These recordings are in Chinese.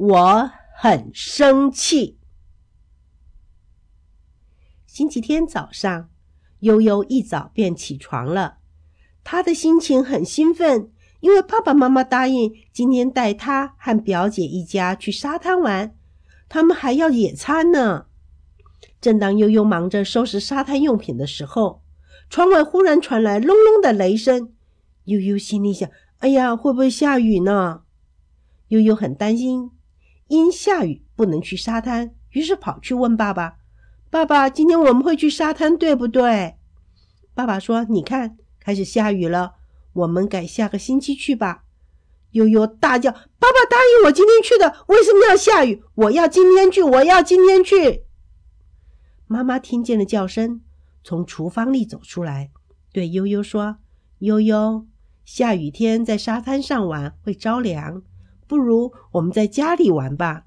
我很生气。星期天早上，悠悠一早便起床了，他的心情很兴奋，因为爸爸妈妈答应今天带他和表姐一家去沙滩玩，他们还要野餐呢。正当悠悠忙着收拾沙滩用品的时候，窗外忽然传来隆隆的雷声。悠悠心里想：“哎呀，会不会下雨呢？”悠悠很担心，因下雨不能去沙滩，于是跑去问爸爸：“爸爸，今天我们会去沙滩，对不对？”爸爸说：“你看，开始下雨了，我们改下个星期去吧。”悠悠大叫：“爸爸答应我今天去的，为什么要下雨？我要今天去，我要今天去！”妈妈听见了叫声，从厨房里走出来，对悠悠说：“悠悠，下雨天在沙滩上玩会着凉，不如我们在家里玩吧。”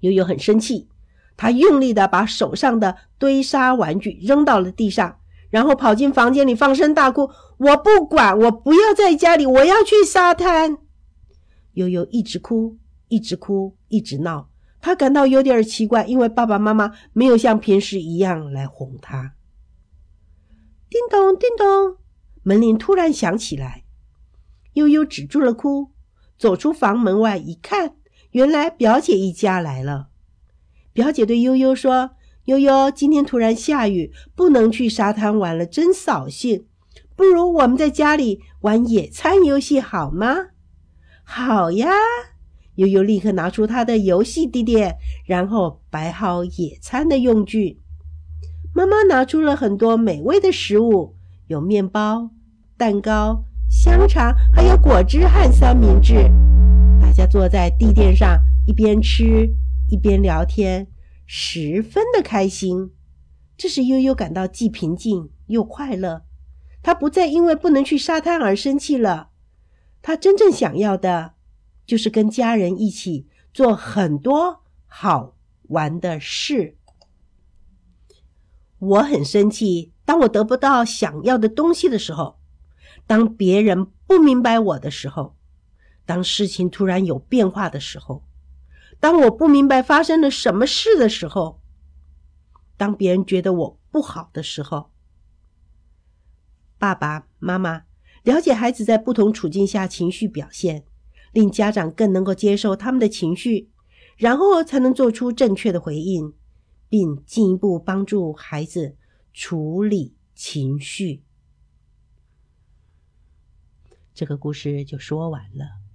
悠悠很生气，他用力的把手上的堆沙玩具扔到了地上，然后跑进房间里放声大哭：“我不管，我不要在家里，我要去沙滩！”悠悠一直哭，一直哭，一直闹。他感到有点奇怪，因为爸爸妈妈没有像平时一样来哄他。叮咚，叮咚，门铃突然响起来。悠悠止住了哭，走出房门外一看，原来表姐一家来了。表姐对悠悠说：“悠悠，今天突然下雨，不能去沙滩玩了，真扫兴。不如我们在家里玩野餐游戏好吗？”“好呀。”悠悠立刻拿出他的游戏地点，然后摆好野餐的用具。妈妈拿出了很多美味的食物，有面包、蛋糕、香肠，还有果汁和三明治。大家坐在地垫上，一边吃一边聊天，十分的开心。这使悠悠感到既平静又快乐。他不再因为不能去沙滩而生气了。他真正想要的。就是跟家人一起做很多好玩的事。我很生气，当我得不到想要的东西的时候，当别人不明白我的时候，当事情突然有变化的时候，当我不明白发生了什么事的时候，当别人觉得我不好的时候，爸爸妈妈了解孩子在不同处境下情绪表现。令家长更能够接受他们的情绪，然后才能做出正确的回应，并进一步帮助孩子处理情绪。这个故事就说完了。